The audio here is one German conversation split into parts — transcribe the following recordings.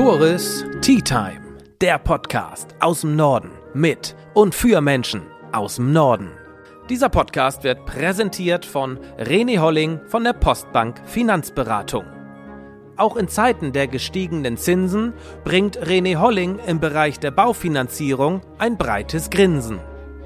Tores Tea Time, der Podcast aus dem Norden mit und für Menschen aus dem Norden. Dieser Podcast wird präsentiert von René Holling von der Postbank Finanzberatung. Auch in Zeiten der gestiegenen Zinsen bringt René Holling im Bereich der Baufinanzierung ein breites Grinsen.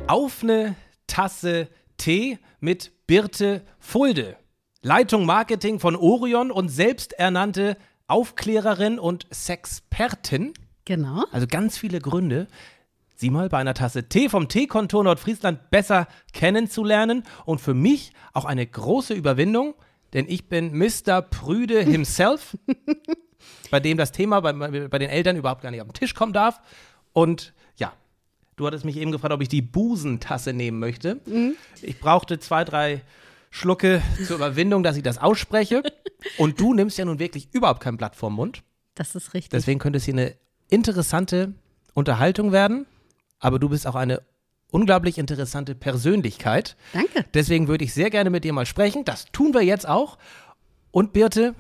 Auf eine Tasse Tee mit Birte Fulde. Leitung Marketing von Orion und selbsternannte Aufklärerin und Sexpertin. Genau. Also ganz viele Gründe, sie mal bei einer Tasse Tee vom Teekontor Nordfriesland besser kennenzulernen. Und für mich auch eine große Überwindung, denn ich bin Mr. Prüde himself, bei dem das Thema bei, bei den Eltern überhaupt gar nicht auf den Tisch kommen darf. Und ja, du hattest mich eben gefragt, ob ich die Busentasse nehmen möchte. Ich brauchte zwei, drei Schlucke zur Überwindung, dass ich das ausspreche. Und du nimmst ja nun wirklich überhaupt kein Blatt vorm Mund. Das ist richtig. Deswegen könnte es hier eine interessante Unterhaltung werden. Aber du bist auch eine unglaublich interessante Persönlichkeit. Danke. Deswegen würde ich sehr gerne mit dir mal sprechen. Das tun wir jetzt auch. Und Birte,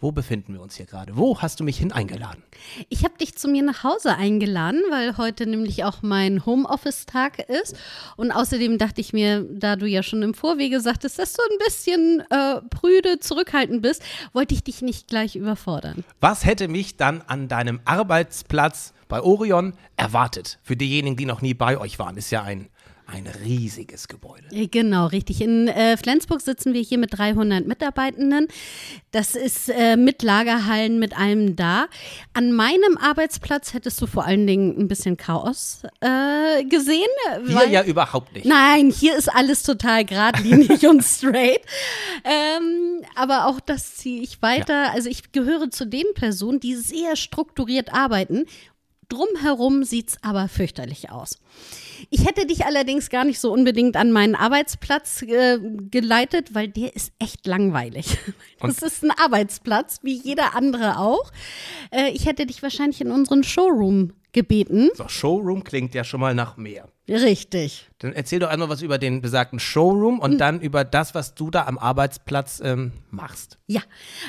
wo befinden wir uns hier gerade? Wo hast du mich hin eingeladen? Ich habe dich zu mir nach Hause eingeladen, weil heute nämlich auch mein Homeoffice-Tag ist. Und außerdem dachte ich mir, da du ja schon im Vorwege sagtest, dass du ein bisschen äh, prüde, zurückhaltend bist, wollte ich dich nicht gleich überfordern. Was hätte mich dann an deinem Arbeitsplatz bei Orion erwartet? Für diejenigen, die noch nie bei euch waren, ist ja ein, ein riesiges Gebäude. Äh, Genau, richtig. In äh, Flensburg sitzen wir hier mit 300 Mitarbeitenden. Das ist äh, mit Lagerhallen, mit allem da. An meinem Arbeitsplatz hättest du vor allen Dingen ein bisschen Chaos äh, gesehen. Hier ja überhaupt nicht. Nein, hier ist alles total geradlinig und straight. Ähm, aber auch das ziehe ich weiter. Also ich gehöre zu den Personen, die sehr strukturiert arbeiten. Drumherum sieht's aber fürchterlich aus. Ich hätte dich allerdings gar nicht so unbedingt an meinen Arbeitsplatz äh, geleitet, weil der ist echt langweilig. Das ist ein Arbeitsplatz, wie jeder andere auch. Äh, ich hätte dich wahrscheinlich in unseren Showroom gebeten. So, Showroom klingt ja schon mal nach mehr. Richtig. Dann erzähl doch einmal was über den besagten Showroom und dann über das, was du da am Arbeitsplatz ähm, machst. Ja,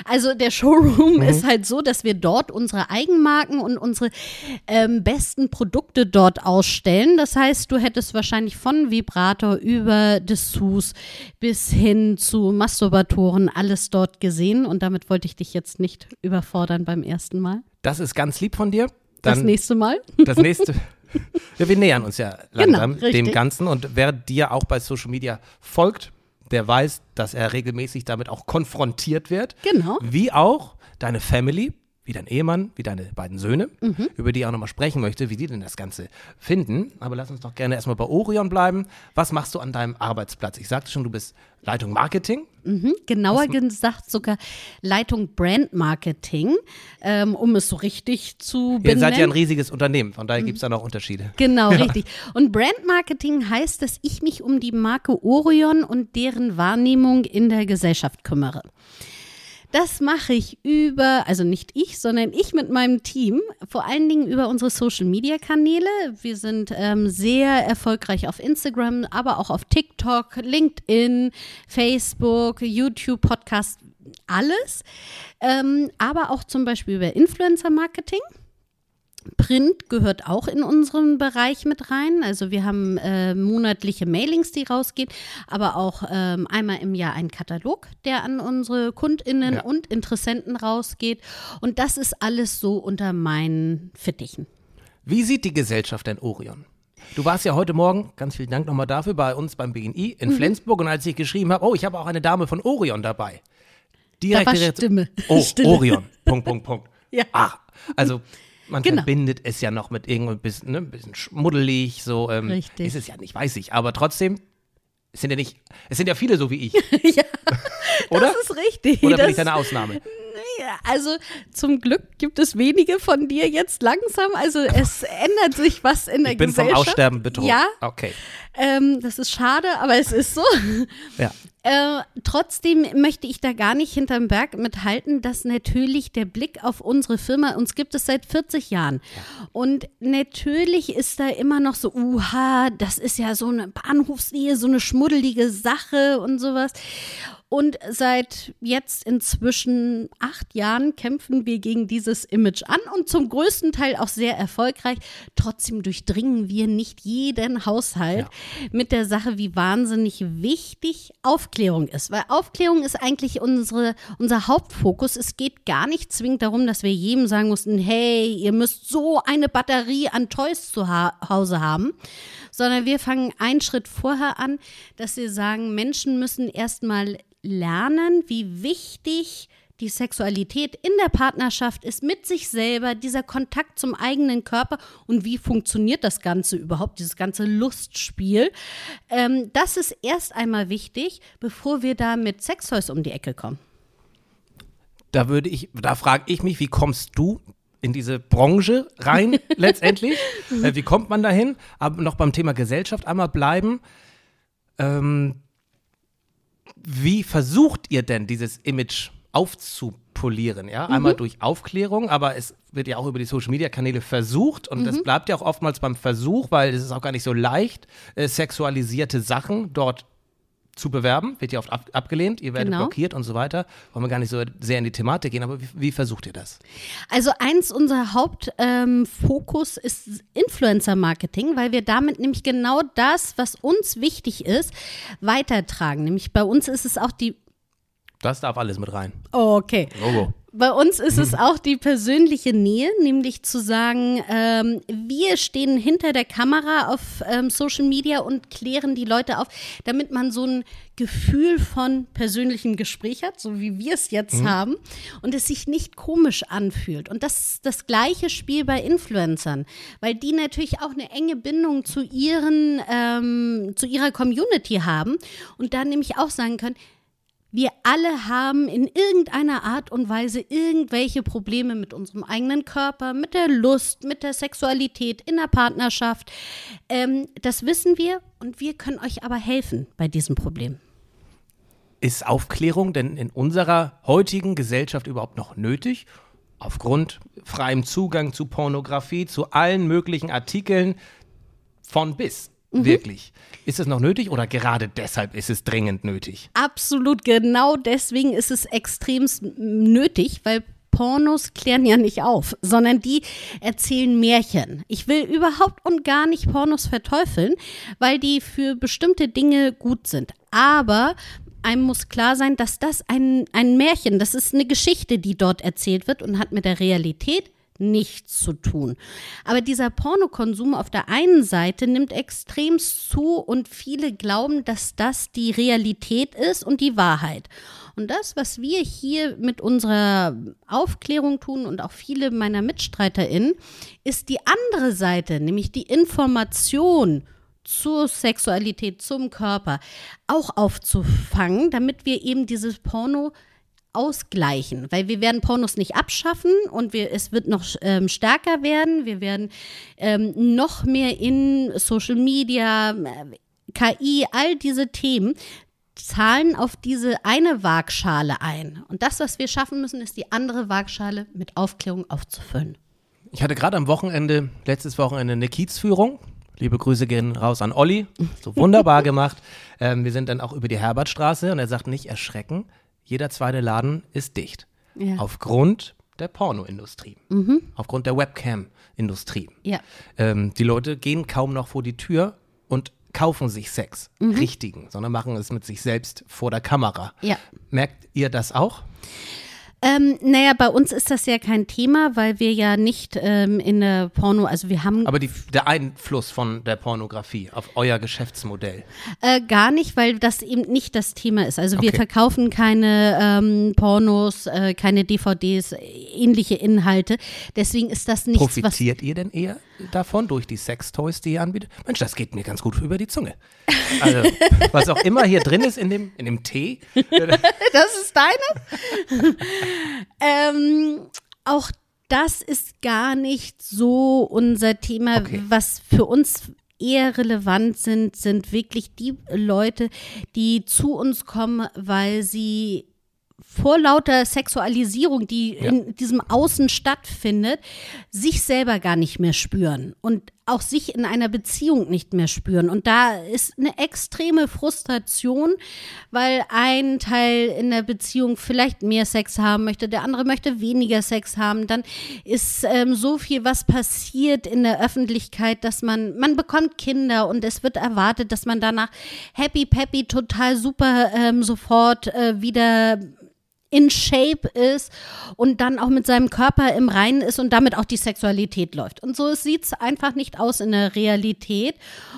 also der Showroom ist halt so, dass wir dort unsere Eigenmarken und unsere ähm, besten Produkte dort ausstellen. Das heißt, du hättest wahrscheinlich von Vibrator über Dessous bis hin zu Masturbatoren alles dort gesehen. Und damit wollte ich dich jetzt nicht überfordern beim ersten Mal. Das ist ganz lieb von dir. Das Dann nächste Mal. das nächste. Ja, wir nähern uns ja langsam Genau, dem Ganzen. Und wer dir auch bei Social Media folgt, der weiß, dass er regelmäßig damit auch konfrontiert wird. Genau. Wie auch deine Family, wie dein Ehemann, wie deine beiden Söhne, Mhm. über die ich auch nochmal sprechen möchte, wie die denn das Ganze finden. Aber lass uns doch gerne erstmal bei Orion bleiben. Was machst du an deinem Arbeitsplatz? Ich sagte schon, du bist Leitung Marketing. Mhm, genauer gesagt sogar Leitung Brand Marketing, ähm, um es so richtig zu Ihr benennen. seid ja ein riesiges Unternehmen, von Mhm. daher gibt es da noch Unterschiede. Genau, richtig. Und Brand Marketing heißt, dass ich mich um die Marke Orion und deren Wahrnehmung in der Gesellschaft kümmere. Das mache ich über, also nicht ich, sondern ich mit meinem Team, vor allen Dingen über unsere Social-Media-Kanäle. Wir sind ähm, sehr erfolgreich auf Instagram, aber auch auf TikTok, LinkedIn, Facebook, YouTube, Podcast, alles. Ähm, aber auch zum Beispiel über Influencer-Marketing. Print gehört auch in unseren Bereich mit rein. Also wir haben äh, monatliche Mailings, die rausgehen, aber auch ähm, einmal im Jahr einen Katalog, der an unsere KundInnen Ja. und Interessenten rausgeht. Und das ist alles so unter meinen Fittichen. Wie sieht die Gesellschaft denn Orion? Du warst ja heute Morgen, ganz vielen Dank nochmal dafür, bei uns beim BNI Mhm. in Flensburg und als ich geschrieben habe, oh, ich habe auch eine Dame von Orion dabei. Direkt, war direkt- Stimme. Oh, Stille. Orion. Punkt, Punkt, Punkt. Ja. Ah, also man Genau. verbindet es ja noch mit irgendein bisschen, ne, ein bisschen schmuddelig, so. Ähm, Richtig. Ist es ja nicht, weiß ich. Aber trotzdem, es sind ja nicht, es sind ja viele so wie ich. ja, Oder? das ist richtig. Oder bin das, ich da eine Ausnahme? Also zum Glück gibt es wenige von dir jetzt langsam. Also es ändert sich was in der Ich bin vom Gesellschaft. Aussterben bedroht. Ja, Okay. ähm, das ist schade, aber es ist so. Ja. Äh, trotzdem möchte ich da gar nicht hinterm Berg mithalten, dass natürlich der Blick auf unsere Firma, uns gibt es seit 40 Jahren. Und natürlich ist da immer noch so, uha, das ist ja so eine Bahnhofsnähe, so eine schmuddelige Sache und sowas. Und seit jetzt inzwischen acht Jahren kämpfen wir gegen dieses Image an und zum größten Teil auch sehr erfolgreich. Trotzdem durchdringen wir nicht jeden Haushalt ja. mit der Sache, wie wahnsinnig wichtig Aufklärung ist. Weil Aufklärung ist eigentlich unsere, unser Hauptfokus. Es geht gar nicht zwingend darum, dass wir jedem sagen mussten, hey, ihr müsst so eine Batterie an Toys zu Hause haben, sondern wir fangen einen Schritt vorher an, dass wir sagen, Menschen müssen erstmal lernen, wie wichtig die Sexualität in der Partnerschaft ist, mit sich selber, dieser Kontakt zum eigenen Körper und wie funktioniert das Ganze überhaupt, dieses ganze Lustspiel. Ähm, das ist erst einmal wichtig, bevor wir da mit Sextoys um die Ecke kommen. Da würde ich, da frage ich mich, wie kommst du in diese Branche rein letztendlich? Äh, wie kommt man dahin? Aber noch beim Thema Gesellschaft einmal bleiben. Ähm, wie versucht ihr denn dieses Image aufzupolieren? Ja, mhm. einmal durch Aufklärung, aber es wird ja auch über die Social Media Kanäle versucht und mhm. das bleibt ja auch oftmals beim Versuch, weil es ist auch gar nicht so leicht, äh, sexualisierte Sachen dort zu bewerben, wird ja oft ab, abgelehnt, ihr werdet genau. blockiert und so weiter. Wollen wir gar nicht so sehr in die Thematik gehen, aber wie, wie versucht ihr das? Also eins unserer Hauptfokus ähm, ist Influencer-Marketing, weil wir damit nämlich genau das, was uns wichtig ist, weitertragen. Nämlich bei uns ist es auch die das darf alles mit rein. Oh, okay. Logo. Bei uns ist es auch die persönliche Nähe, nämlich zu sagen, ähm, wir stehen hinter der Kamera auf ähm, Social Media und klären die Leute auf, damit man so ein Gefühl von persönlichem Gespräch hat, so wie wir es jetzt mhm. haben, und es sich nicht komisch anfühlt. Und das ist das gleiche Spiel bei Influencern, weil die natürlich auch eine enge Bindung zu ihren, ähm, zu ihrer Community haben und dann nämlich auch sagen können, wir alle haben in irgendeiner Art und Weise irgendwelche Probleme mit unserem eigenen Körper, mit der Lust, mit der Sexualität, in der Partnerschaft. Ähm, das wissen wir und wir können euch aber helfen bei diesem Problem. Ist Aufklärung denn in unserer heutigen Gesellschaft überhaupt noch nötig? Aufgrund freiem Zugang zu Pornografie, zu allen möglichen Artikeln von bis. Mhm. Wirklich. Ist es noch nötig oder gerade deshalb ist es dringend nötig? Absolut, genau deswegen ist es extrem nötig, weil Pornos klären ja nicht auf, sondern die erzählen Märchen. Ich will überhaupt und gar nicht Pornos verteufeln, weil die für bestimmte Dinge gut sind. Aber einem muss klar sein, dass das ein, ein Märchen, das ist eine Geschichte, die dort erzählt wird und hat mit der Realität nichts zu tun. Aber dieser Pornokonsum auf der einen Seite nimmt extrem zu und viele glauben, dass das die Realität ist und die Wahrheit. Und das, was wir hier mit unserer Aufklärung tun und auch viele meiner MitstreiterInnen, ist die andere Seite, nämlich die Information zur Sexualität, zum Körper auch aufzufangen, damit wir eben dieses Porno ausgleichen, weil wir werden Pornos nicht abschaffen und wir, es wird noch ähm, stärker werden. Wir werden ähm, noch mehr in Social Media, äh, KI, all diese Themen zahlen auf diese eine Waagschale ein. Und das, was wir schaffen müssen, ist die andere Waagschale mit Aufklärung aufzufüllen. Ich hatte gerade am Wochenende, letztes Wochenende, eine Kiezführung. Liebe Grüße gehen raus an Olli. So wunderbar gemacht. Ähm, wir sind dann auch über die Herbertstraße und er sagt nicht erschrecken jeder zweite Laden ist dicht. Ja. Aufgrund der Pornoindustrie, mhm. aufgrund der Webcam-Industrie. Ja. Ähm, die Leute gehen kaum noch vor die Tür und kaufen sich Sex, mhm. richtigen, sondern machen es mit sich selbst vor der Kamera. Ja. Merkt ihr das auch? Ähm, naja, bei uns ist das ja kein Thema, weil wir ja nicht ähm, in der Porno, also wir haben. Aber die, der Einfluss von der Pornografie auf euer Geschäftsmodell? Äh, gar nicht, weil das eben nicht das Thema ist. Also wir okay. verkaufen keine ähm, Pornos, äh, keine DVDs, ähnliche Inhalte. Deswegen ist das nichts, Profitiert ihr denn eher davon durch die Sextoys, die ihr anbietet? Mensch, das geht mir ganz gut über die Zunge. Also, was auch immer hier drin ist in dem, in dem Tee. das ist deine? Ähm, auch das ist gar nicht so unser Thema, okay. was für uns eher relevant sind, sind wirklich die Leute, die zu uns kommen, weil sie vor lauter Sexualisierung, die ja. in diesem Außen stattfindet, sich selber gar nicht mehr spüren und auch sich in einer Beziehung nicht mehr spüren. Und da ist eine extreme Frustration, weil ein Teil in der Beziehung vielleicht mehr Sex haben möchte, der andere möchte weniger Sex haben. Dann ist ähm, so viel, was passiert in der Öffentlichkeit, dass man, man bekommt Kinder und es wird erwartet, dass man danach happy, peppy, total super ähm, sofort äh, wieder in Shape ist und dann auch mit seinem Körper im Reinen ist und damit auch die Sexualität läuft. Und so sieht es einfach nicht aus in der Realität.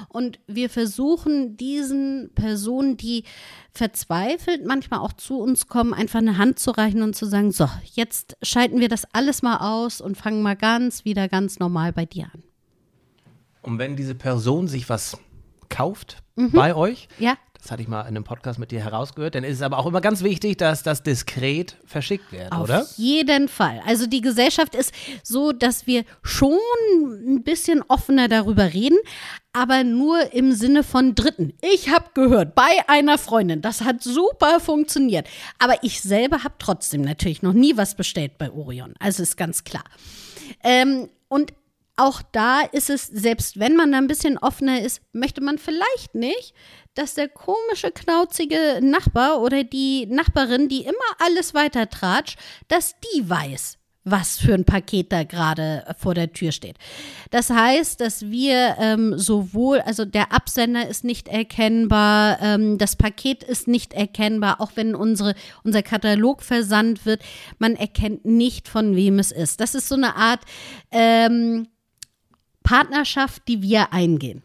Und wir versuchen diesen Personen, die verzweifelt manchmal auch zu uns kommen, einfach eine Hand zu reichen und zu sagen, so, jetzt schalten wir das alles mal aus und fangen mal ganz wieder ganz normal bei dir an. Und wenn diese Person sich was kauft mhm. bei euch, ja. Das hatte ich mal in einem Podcast mit dir herausgehört. Dann ist es aber auch immer ganz wichtig, dass das diskret verschickt wird, Auf oder? Auf jeden Fall. Also die Gesellschaft ist so, dass wir schon ein bisschen offener darüber reden, aber nur im Sinne von Dritten. Ich habe gehört, bei einer Freundin, das hat super funktioniert. Aber ich selber habe trotzdem natürlich noch nie was bestellt bei Orion. Also ist ganz klar. Ähm, und auch da ist es, selbst wenn man da ein bisschen offener ist, möchte man vielleicht nicht, dass der komische, knauzige Nachbar oder die Nachbarin, die immer alles weiter tratscht, dass die weiß, was für ein Paket da gerade vor der Tür steht. Das heißt, dass wir ähm, sowohl, also der Absender ist nicht erkennbar, ähm, das Paket ist nicht erkennbar, auch wenn unsere, unser Katalog versandt wird, man erkennt nicht, von wem es ist. Das ist so eine Art ähm, Partnerschaft, die wir eingehen.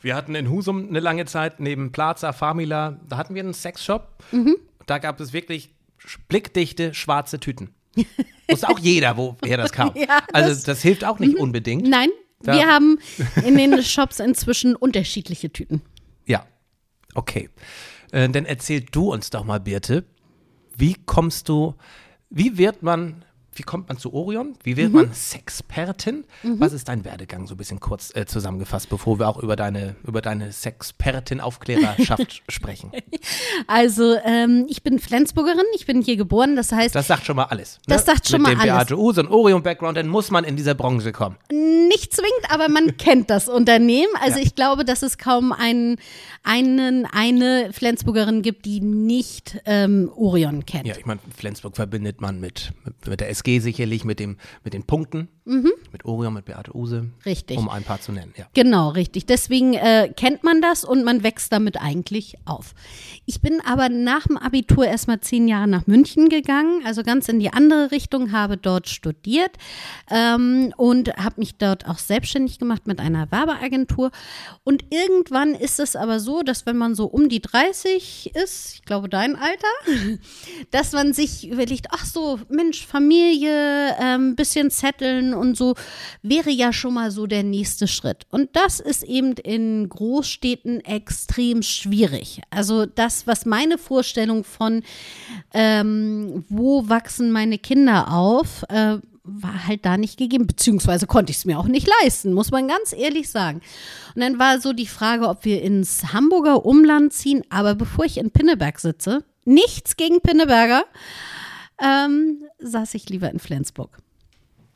Wir hatten in Husum eine lange Zeit neben Plaza, Famila, da hatten wir einen Sexshop. Mhm. Da gab es wirklich blickdichte schwarze Tüten. Wusste auch jeder, woher das kam. ja, also das, das, hilft auch nicht mhm. unbedingt. Nein, da. wir haben in den Shops inzwischen unterschiedliche Tüten. Ja, okay. Äh, dann erzähl du uns doch mal, Birte, wie kommst du, wie wird man wie kommt man zu Orion? Wie wird mhm. man Sexpertin? Mhm. Was ist dein Werdegang so ein bisschen kurz äh, zusammengefasst, bevor wir auch über deine, über deine Sexpertin-Aufklärerschaft sprechen? Also, ähm, ich bin Flensburgerin, ich bin hier geboren, das heißt. Das sagt schon mal alles. Ne? Das sagt schon Mit mal alles. Mit dem Use und Orion-Background, dann muss man in diese Branche kommen. Nicht zwingend, aber man kennt das Unternehmen. Also, ja. ich glaube, dass es kaum einen, einen, eine Flensburgerin gibt, die nicht ähm, Orion kennt. Ja, ich meine, Flensburg verbindet man mit, mit, der SG sicherlich, mit, dem, mit den Punkten. Mhm. Mit Orion, mit Beate Use. Richtig. Um ein paar zu nennen, ja. Genau, richtig. Deswegen äh, kennt man das und man wächst damit eigentlich auf. Ich bin aber nach dem Abitur erstmal zehn Jahre nach München gegangen, also ganz in die andere Richtung, habe dort studiert ähm, und habe mich dort auch selbstständig gemacht mit einer Werbeagentur. Und irgendwann ist es aber so, dass wenn man so um die 30 ist, ich glaube dein Alter, dass man sich überlegt, ach so, Mensch, Familie, ein ähm, bisschen zetteln und so, wäre ja schon mal so der nächste Schritt. Und das ist eben in Großstädten extrem schwierig. Also das, was meine Vorstellung von, ähm, wo wachsen meine Kinder auf, äh, war halt da nicht gegeben, beziehungsweise konnte ich es mir auch nicht leisten, muss man ganz ehrlich sagen. Und dann war so die Frage, ob wir ins Hamburger Umland ziehen, aber bevor ich in Pinneberg sitze, nichts gegen Pinneberger, ähm, saß ich lieber in Flensburg.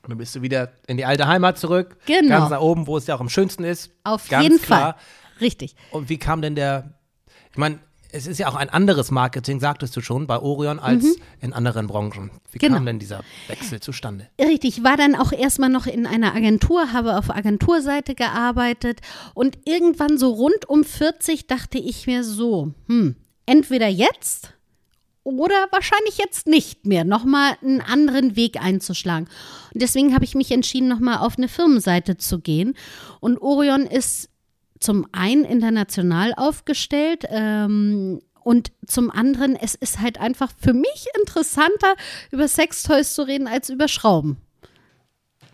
Und dann bist du wieder in die alte Heimat zurück. Genau. Ganz nach oben, wo es ja auch am schönsten ist. Auf ganz jeden klar. Fall. Richtig. Und wie kam denn der, ich meine, es ist ja auch ein anderes Marketing, sagtest du schon, bei Orion als mhm. in anderen Branchen. Wie genau. kam denn dieser Wechsel zustande? Richtig, ich war dann auch erstmal noch in einer Agentur, habe auf Agenturseite gearbeitet und irgendwann so rund um 40 dachte ich mir so, hm, entweder jetzt oder wahrscheinlich jetzt nicht mehr, nochmal einen anderen Weg einzuschlagen. Und deswegen habe ich mich entschieden, nochmal auf eine Firmenseite zu gehen. Und Orion ist zum einen international aufgestellt ähm, und zum anderen, es ist halt einfach für mich interessanter, über Sextoys zu reden, als über Schrauben.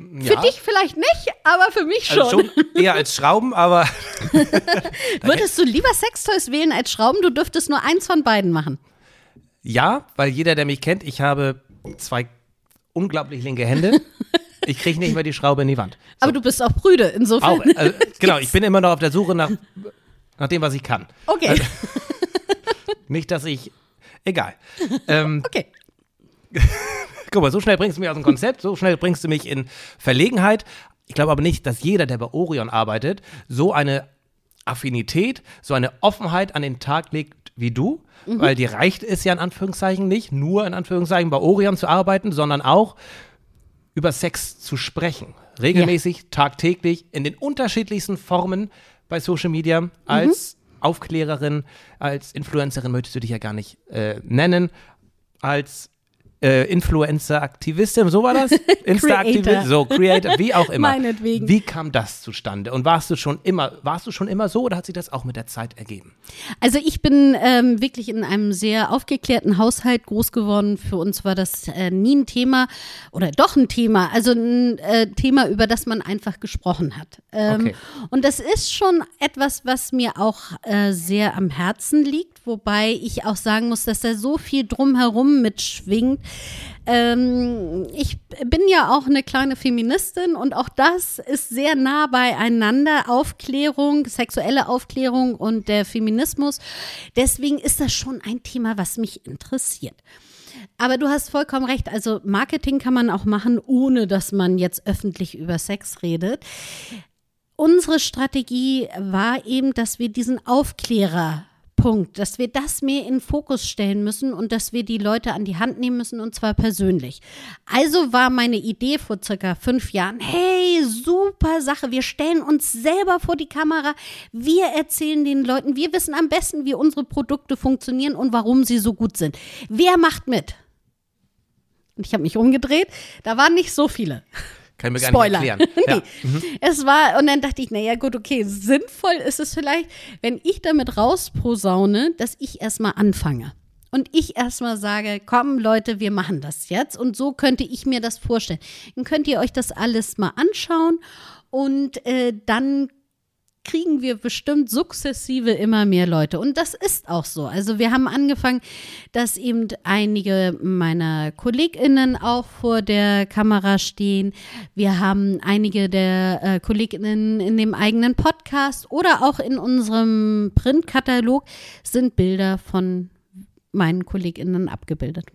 Ja. Für dich vielleicht nicht, aber für mich schon. Also schon eher als Schrauben, aber. Würdest du lieber Sextoys wählen als Schrauben? Du dürftest nur eins von beiden machen. Ja, weil jeder, der mich kennt, ich habe zwei unglaublich linke Hände. Ich kriege nicht mehr die Schraube in die Wand. So. Aber du bist auch Brüde, insofern. Auch, also, genau, ich bin immer noch auf der Suche nach, nach dem, was ich kann. Okay. Also, nicht, dass ich. Egal. Ähm, okay. Guck mal, so schnell bringst du mich aus dem Konzept, so schnell bringst du mich in Verlegenheit. ich glaube aber nicht, dass jeder, der bei Orion arbeitet, so eine Affinität, so eine Offenheit an den Tag legt wie du, mhm. weil dir reicht es ja in Anführungszeichen nicht, nur in Anführungszeichen bei Orion zu arbeiten, sondern auch über Sex zu sprechen. Regelmäßig, ja. tagtäglich, in den unterschiedlichsten Formen bei Social Media als mhm. Aufklärerin, als Influencerin möchtest du dich ja gar nicht äh, nennen, als äh, Influencer-Aktivistin, so war das? Insta-Aktivistin, so Creator, wie auch immer. Meinetwegen. Wie kam das zustande? Und warst du schon immer, warst du schon immer so oder hat sich das auch mit der Zeit ergeben? Also ich bin ähm, wirklich in einem sehr aufgeklärten Haushalt groß geworden. Für uns war das äh, nie ein Thema oder doch ein Thema, also ein äh, Thema, über das man einfach gesprochen hat. Ähm, okay. Und das ist schon etwas, was mir auch äh, sehr am Herzen liegt, wobei ich auch sagen muss, dass da so viel drumherum mitschwingt ähm, ich bin ja auch eine kleine Feministin und auch das ist sehr nah beieinander. Aufklärung, sexuelle Aufklärung und der Feminismus. Deswegen ist das schon ein Thema, was mich interessiert. Aber du hast vollkommen recht. Also Marketing kann man auch machen, ohne dass man jetzt öffentlich über Sex redet. Unsere Strategie war eben, dass wir diesen Aufklärer Punkt, dass wir das mehr in Fokus stellen müssen und dass wir die Leute an die Hand nehmen müssen und zwar persönlich. Also war meine Idee vor circa fünf Jahren, hey, super Sache, wir stellen uns selber vor die Kamera, wir erzählen den Leuten, wir wissen am besten, wie unsere Produkte funktionieren und warum sie so gut sind. Wer macht mit? Und ich habe mich umgedreht, da waren nicht so viele. Kann ich mir Spoiler. gar nicht erklären. Ja. Mhm. Es war, und dann dachte ich, naja, gut, okay, sinnvoll ist es vielleicht, wenn ich damit rausposaune, dass ich erstmal anfange. Und ich erstmal sage, komm Leute, wir machen das jetzt. Und so könnte ich mir das vorstellen. Dann könnt ihr euch das alles mal anschauen und äh, dann kriegen wir bestimmt sukzessive immer mehr Leute. Und das ist auch so. Also wir haben angefangen, dass eben einige meiner KollegInnen auch vor der Kamera stehen. Wir haben einige der äh, KollegInnen in dem eigenen Podcast oder auch in unserem Printkatalog sind Bilder von meinen KollegInnen abgebildet.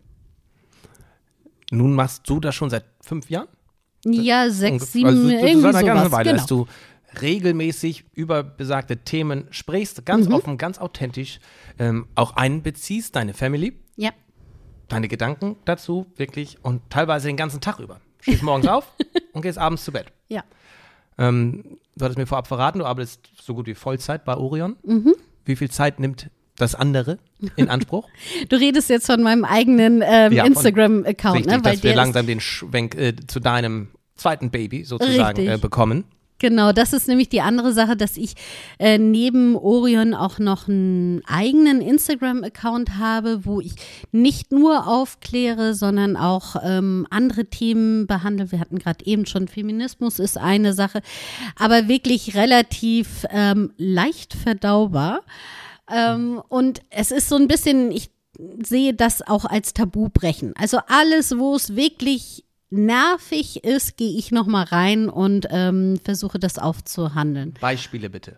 Nun machst du das schon seit fünf Jahren? Ja, sechs, sieben, also, irgendwie sowas. Weile, genau. du regelmäßig über besagte Themen sprichst, ganz mhm. offen, ganz authentisch, ähm, auch einbeziehst, deine Family. Ja. Deine Gedanken dazu, wirklich, und teilweise den ganzen Tag über. Stehst morgens auf und gehst abends zu Bett. Ja. Ähm, du hattest mir vorab verraten, du arbeitest so gut wie Vollzeit bei Orion. Mhm. Wie viel Zeit nimmt das andere in Anspruch? du redest jetzt von meinem eigenen ähm, ja, Instagram-Account, ne? Weil dass wir langsam den Schwenk äh, zu deinem zweiten Baby sozusagen äh, bekommen. Genau, das ist nämlich die andere Sache, dass ich äh, neben Orion auch noch einen eigenen Instagram-Account habe, wo ich nicht nur aufkläre, sondern auch ähm, andere Themen behandle. Wir hatten gerade eben schon Feminismus ist eine Sache, aber wirklich relativ ähm, leicht verdaubar. Ähm, und es ist so ein bisschen, ich sehe das auch als Tabu brechen. Also alles, wo es wirklich nervig ist, gehe ich noch mal rein und ähm, versuche das aufzuhandeln. Beispiele bitte.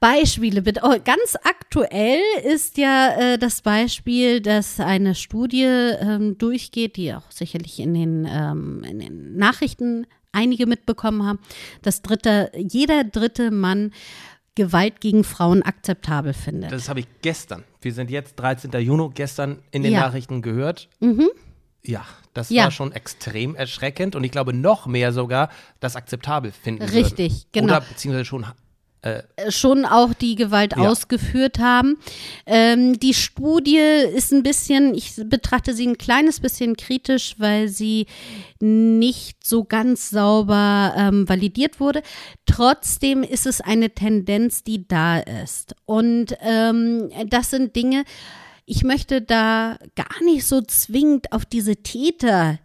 Beispiele bitte. Oh, ganz aktuell ist ja äh, das Beispiel, dass eine Studie ähm, durchgeht, die auch sicherlich in den, ähm, in den Nachrichten einige mitbekommen haben, dass dritte, jeder dritte Mann Gewalt gegen Frauen akzeptabel findet. Das habe ich gestern. Wir sind jetzt 13. Juni, gestern in den ja. Nachrichten gehört. Mhm. Ja, das ja. war schon extrem erschreckend und ich glaube noch mehr sogar das akzeptabel finden Richtig, würden. genau. Oder beziehungsweise schon äh, schon auch die Gewalt ja. ausgeführt haben. Ähm, die Studie ist ein bisschen, ich betrachte sie ein kleines bisschen kritisch, weil sie nicht so ganz sauber ähm, validiert wurde. Trotzdem ist es eine Tendenz, die da ist. Und ähm, das sind Dinge, ich möchte da gar nicht so zwingend auf diese Täter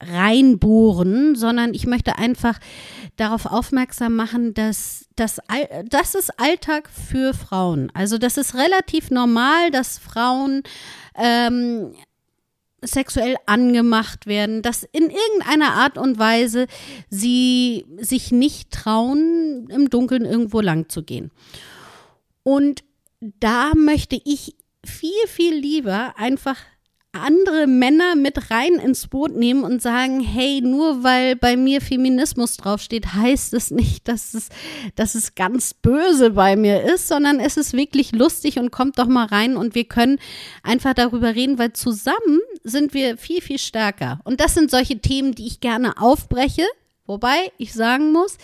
reinbohren, sondern ich möchte einfach darauf aufmerksam machen, dass das, das ist Alltag für Frauen. Also das ist relativ normal, dass Frauen ähm, sexuell angemacht werden, dass in irgendeiner Art und Weise sie sich nicht trauen, im Dunkeln irgendwo lang zu gehen. Und da möchte ich viel, viel lieber einfach andere Männer mit rein ins Boot nehmen und sagen, hey, nur weil bei mir Feminismus draufsteht, heißt es nicht, dass es, dass es ganz böse bei mir ist, sondern es ist wirklich lustig und kommt doch mal rein und wir können einfach darüber reden, weil zusammen sind wir viel, viel stärker. Und das sind solche Themen, die ich gerne aufbreche, wobei ich sagen muss,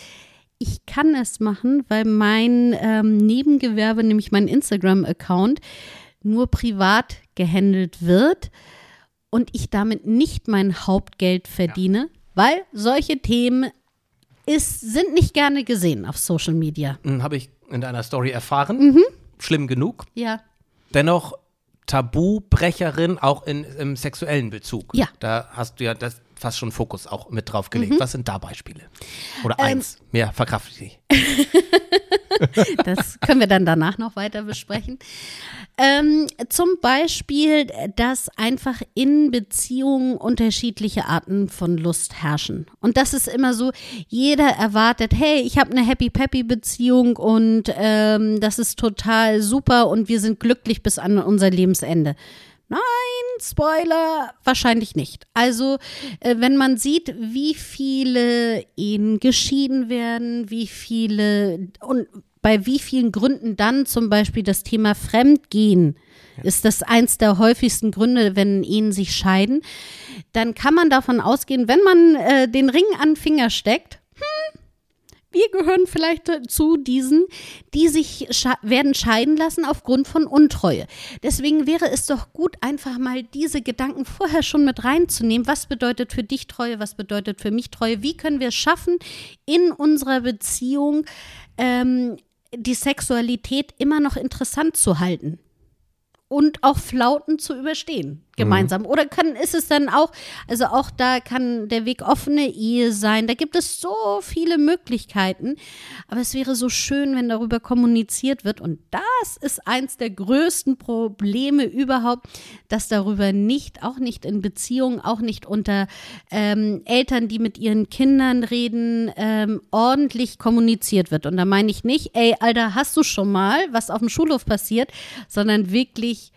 ich kann es machen, weil mein ähm, Nebengewerbe, nämlich mein Instagram-Account, nur privat gehandelt wird und ich damit nicht mein Hauptgeld verdiene, ja. weil solche Themen ist, sind nicht gerne gesehen auf Social Media. Hm, Habe ich in deiner Story erfahren. Mhm. Schlimm genug. Ja. Dennoch Tabubrecherin auch in, im sexuellen Bezug. Ja. Da hast du ja das fast schon Fokus auch mit drauf gelegt. Mhm. Was sind da Beispiele? Oder ähm, eins, mehr verkraftet ich. das können wir dann danach noch weiter besprechen. Ähm, zum Beispiel, dass einfach in Beziehungen unterschiedliche Arten von Lust herrschen. Und das ist immer so, jeder erwartet, hey, ich habe eine Happy-Peppy-Beziehung und ähm, das ist total super und wir sind glücklich bis an unser Lebensende. Nein, Spoiler, wahrscheinlich nicht. Also, äh, wenn man sieht, wie viele Ehen geschieden werden, wie viele und bei wie vielen Gründen dann zum Beispiel das Thema Fremdgehen ja. ist das eins der häufigsten Gründe, wenn Ehen sich scheiden, dann kann man davon ausgehen, wenn man äh, den Ring an den Finger steckt, wir gehören vielleicht zu diesen, die sich sche werden scheiden lassen aufgrund von Untreue. Deswegen wäre es doch gut, einfach mal diese Gedanken vorher schon mit reinzunehmen. Was bedeutet für dich Treue? Was bedeutet für mich Treue? Wie können wir es schaffen, in unserer Beziehung ähm, die Sexualität immer noch interessant zu halten? und auch Flauten zu überstehen gemeinsam. Mhm. Oder kann, ist es dann auch, also auch da kann der Weg offene Ehe sein. Da gibt es so viele Möglichkeiten. Aber es wäre so schön, wenn darüber kommuniziert wird. Und das ist eins der größten Probleme überhaupt, dass darüber nicht, auch nicht in Beziehungen, auch nicht unter ähm, Eltern, die mit ihren Kindern reden, ähm, ordentlich kommuniziert wird. Und da meine ich nicht, ey, Alter, hast du schon mal, was auf dem Schulhof passiert, sondern wirklich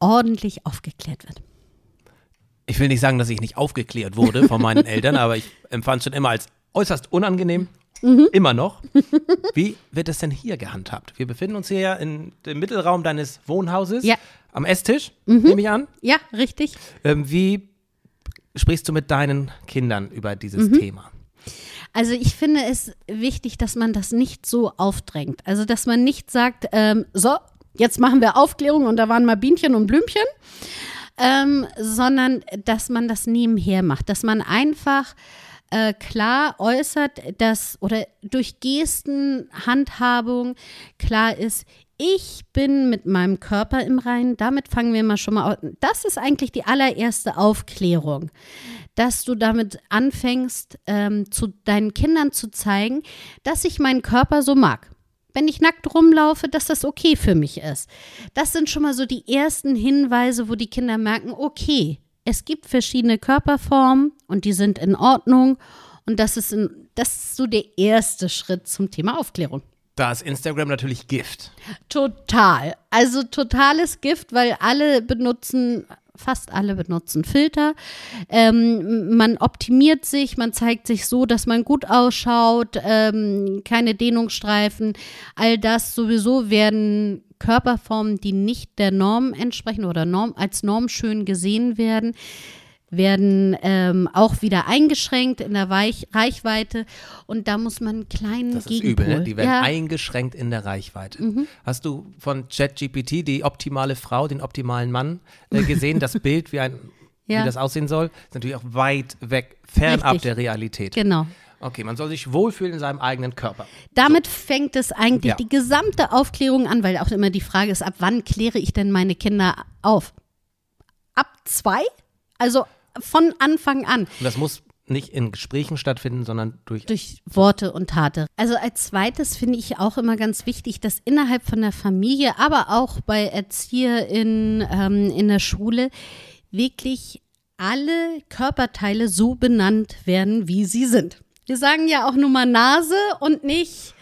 ordentlich aufgeklärt wird. Ich will nicht sagen, dass ich nicht aufgeklärt wurde von meinen Eltern, aber ich empfand es schon immer als äußerst unangenehm. Mhm. Immer noch. Wie wird es denn hier gehandhabt? Wir befinden uns hier ja in dem Mittelraum deines Wohnhauses. Ja. Am Esstisch, mhm. nehme ich an. Ja, richtig. Ähm, wie sprichst du mit deinen Kindern über dieses mhm. Thema? Also ich finde es wichtig, dass man das nicht so aufdrängt. Also dass man nicht sagt, ähm, so, jetzt machen wir Aufklärung und da waren mal Bienchen und Blümchen, ähm, sondern dass man das nebenher macht, dass man einfach äh, klar äußert, dass oder durch Gesten, Handhabung klar ist, ich bin mit meinem Körper im Reinen. Damit fangen wir mal schon mal an. Das ist eigentlich die allererste Aufklärung, dass du damit anfängst, ähm, zu deinen Kindern zu zeigen, dass ich meinen Körper so mag wenn ich nackt rumlaufe, dass das okay für mich ist. Das sind schon mal so die ersten Hinweise, wo die Kinder merken, okay, es gibt verschiedene Körperformen und die sind in Ordnung. Und das ist, ein, das ist so der erste Schritt zum Thema Aufklärung. Da ist Instagram natürlich Gift. Total. Also totales Gift, weil alle benutzen fast alle benutzen Filter. Ähm, man optimiert sich, man zeigt sich so, dass man gut ausschaut, ähm, keine Dehnungsstreifen. All das sowieso werden Körperformen, die nicht der Norm entsprechen oder Norm, als normschön gesehen werden werden ähm, auch wieder eingeschränkt in der Weich Reichweite und da muss man einen kleinen Das ist Gegenpol. übel, ne? Die werden ja. eingeschränkt in der Reichweite. Mhm. Hast du von ChatGPT die optimale Frau, den optimalen Mann äh, gesehen? das Bild, wie, ein, ja. wie das aussehen soll, ist natürlich auch weit weg, fernab Richtig. der Realität. Genau. Okay, man soll sich wohlfühlen in seinem eigenen Körper. Damit so. fängt es eigentlich ja. die gesamte Aufklärung an, weil auch immer die Frage ist, ab wann kläre ich denn meine Kinder auf? Ab zwei? Also von Anfang an. Und das muss nicht in Gesprächen stattfinden, sondern durch durch Worte und Taten. Also als zweites finde ich auch immer ganz wichtig, dass innerhalb von der Familie, aber auch bei ErzieherInnen ähm, in der Schule wirklich alle Körperteile so benannt werden, wie sie sind. Wir sagen ja auch nur mal Nase und nicht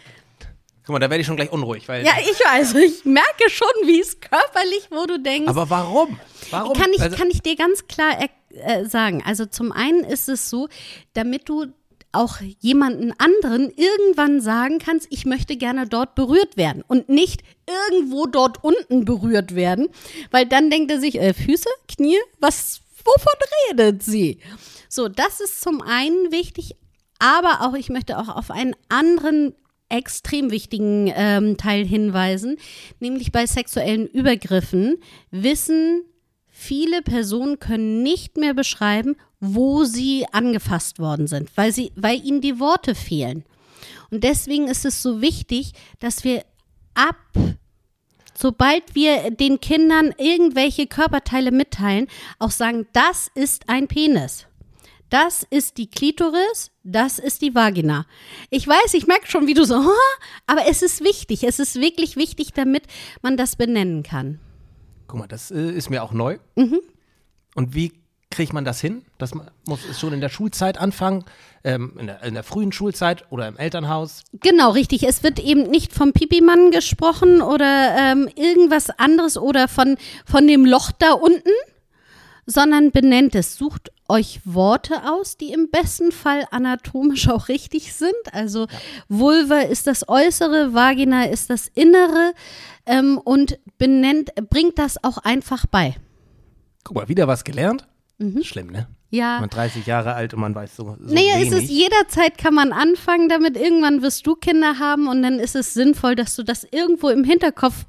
Guck mal, da werde ich schon gleich unruhig, weil. Ja, ich weiß. Ich merke schon, wie es körperlich, wo du denkst. aber warum? Warum? Kann ich, Also- kann ich dir ganz klar äh, sagen. Also zum einen ist es so, damit du auch jemanden anderen irgendwann sagen kannst, ich möchte gerne dort berührt werden und nicht irgendwo dort unten berührt werden, weil dann denkt er sich, äh, Füße, Knie, was, wovon redet sie? So, das ist zum einen wichtig, aber auch, ich möchte auch auf einen anderen extrem wichtigen ähm, Teil hinweisen, nämlich bei sexuellen Übergriffen wissen viele Personen können nicht mehr beschreiben, wo sie angefasst worden sind, weil sie, weil ihnen die Worte fehlen. Und deswegen ist es so wichtig, dass wir ab sobald wir den Kindern irgendwelche Körperteile mitteilen, auch sagen, das ist ein Penis. Das ist die Klitoris, das ist die Vagina. Ich weiß, ich merke schon, wie du so, aber es ist wichtig. Es ist wirklich wichtig, damit man das benennen kann. Guck mal, das äh, ist mir auch neu. Mhm. Und wie kriegt man das hin? Das muss es schon in der Schulzeit anfangen, ähm, in, der, in der frühen Schulzeit oder im Elternhaus. Genau, richtig. Es wird eben nicht vom Pipimann gesprochen oder ähm, irgendwas anderes oder von, von dem Loch da unten, sondern benennt es. Sucht euch Worte aus, die im besten Fall anatomisch auch richtig sind. Also Vulva ist das Äußere, Vagina ist das Innere ähm, und benennt, bringt das auch einfach bei. Guck mal, wieder was gelernt. Schlimm, ne? Ja. Man 30 Jahre alt und man weiß so, so Naja, wenig. es ist jederzeit kann man anfangen damit. Irgendwann wirst du Kinder haben und dann ist es sinnvoll, dass du das irgendwo im Hinterkopf.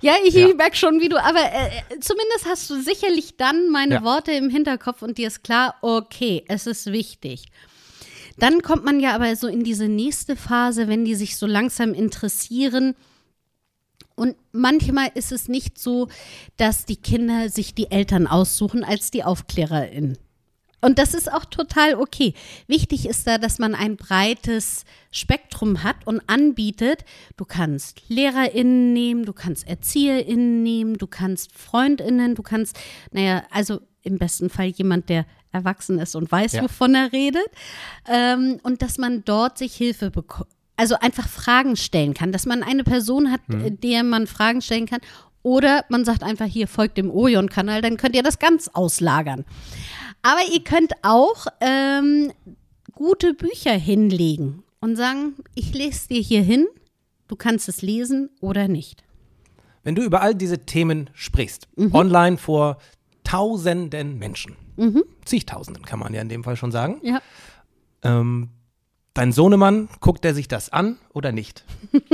Ja, ich, Ja. merke schon, wie du. Aber äh, zumindest hast du sicherlich dann meine Ja. Worte im Hinterkopf und dir ist klar, okay, es ist wichtig. Dann kommt man ja aber so in diese nächste Phase, wenn die sich so langsam interessieren. Und manchmal ist es nicht so, dass die Kinder sich die Eltern aussuchen als die Aufklärerin. Und das ist auch total okay. Wichtig ist da, dass man ein breites Spektrum hat und anbietet. Du kannst LehrerInnen nehmen, du kannst ErzieherInnen nehmen, du kannst FreundInnen, du kannst, naja, also im besten Fall jemand, der erwachsen ist und weiß, Ja. wovon er redet. Ähm, und dass man dort sich Hilfe bekommt. Also einfach Fragen stellen kann, dass man eine Person hat, äh, der man Fragen stellen kann. Oder man sagt einfach, hier folgt dem Orion-Kanal, dann könnt ihr das ganz auslagern. Aber ihr könnt auch ähm, gute Bücher hinlegen und sagen, ich lese dir hier hin, du kannst es lesen oder nicht. Wenn du über all diese Themen sprichst, Mhm. online vor tausenden Menschen, zigtausenden kann man ja in dem Fall schon sagen, Ja. ähm, dein Sohnemann, guckt er sich das an oder nicht?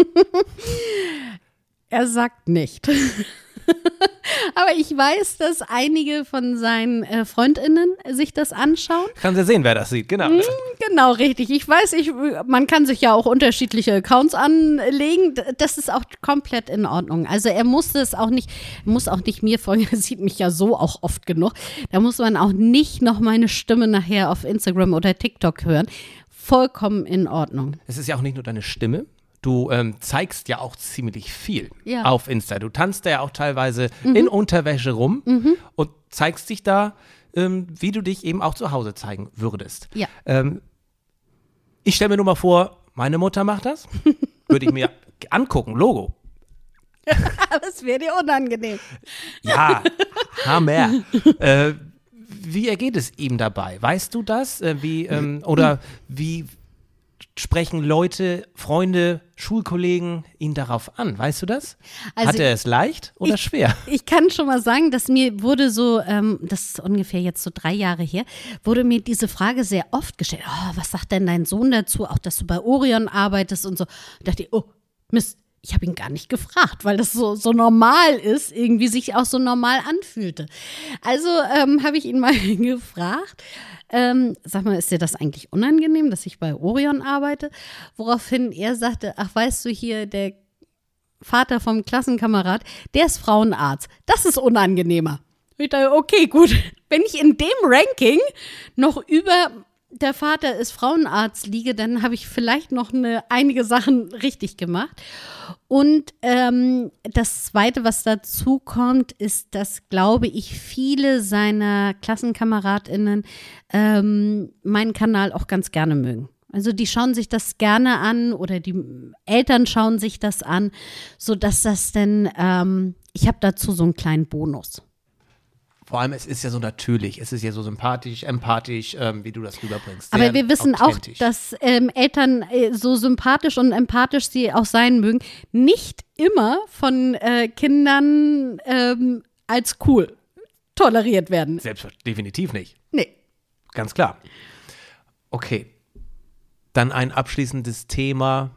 Er sagt nicht. Aber ich weiß, dass einige von seinen äh, FreundInnen sich das anschauen. Kannst ja sehen, wer das sieht, genau. Mhm. Genau, richtig. Ich weiß, ich, man kann sich ja auch unterschiedliche Accounts anlegen. Das ist auch komplett in Ordnung. Also er muss es auch nicht, muss auch nicht mir folgen. Er sieht mich ja so auch oft genug. Da muss man auch nicht noch meine Stimme nachher auf Instagram oder TikTok hören. Vollkommen in Ordnung. Es ist ja auch nicht nur deine Stimme. Du ähm, zeigst ja auch ziemlich viel Ja. auf Insta. Du tanzt da ja auch teilweise in Unterwäsche rum und zeigst dich da, ähm, wie du dich eben auch zu Hause zeigen würdest. Ja. Ähm, ich stelle mir nur mal vor, meine Mutter macht das. Würde ich mir angucken, Logo. Aber es wäre dir unangenehm. Ja, Hammer. äh, wie ergeht es ihm dabei? Weißt du das? Äh, wie, ähm, oder wie sprechen Leute, Freunde, Schulkollegen ihn darauf an? Weißt du das? Also Hat er es leicht oder ich- schwer? Ich kann schon mal sagen, dass mir wurde so, ähm, das ist ungefähr jetzt so drei Jahre her, wurde mir diese Frage sehr oft gestellt. Oh, was sagt denn dein Sohn dazu? Auch, dass du bei Orion arbeitest und so. Da dachte ich, oh, Mist, ich habe ihn gar nicht gefragt, weil das so, so normal ist, irgendwie sich auch so normal anfühlte. Also ähm, habe ich ihn mal gefragt. Ähm, sag mal, ist dir das eigentlich unangenehm, dass ich bei Orion arbeite? Woraufhin er sagte, ach, weißt du hier, der Vater vom Klassenkamerad, der ist Frauenarzt. Das ist unangenehmer. Ich dachte, okay, gut. Wenn ich in dem Ranking noch über der Vater ist Frauenarzt liege, dann habe ich vielleicht noch eine, einige Sachen richtig gemacht. Und ähm, das Zweite, was dazu kommt, ist, dass, glaube ich, viele seiner KlassenkameradInnen ähm, meinen Kanal auch ganz gerne mögen. Also die schauen sich das gerne an oder die Eltern schauen sich das an, sodass das denn, ähm, ich habe dazu so einen kleinen Bonus. Vor allem, es ist ja so natürlich, es ist ja so sympathisch, empathisch, ähm, wie du das rüberbringst. Aber Sehr wir wissen auch, dass ähm, Eltern, äh, so sympathisch und empathisch sie auch sein mögen, nicht immer von äh, Kindern ähm, als cool toleriert werden. Selbstverständlich, definitiv nicht. Nee. Ganz klar. Okay. Dann ein abschließendes Thema.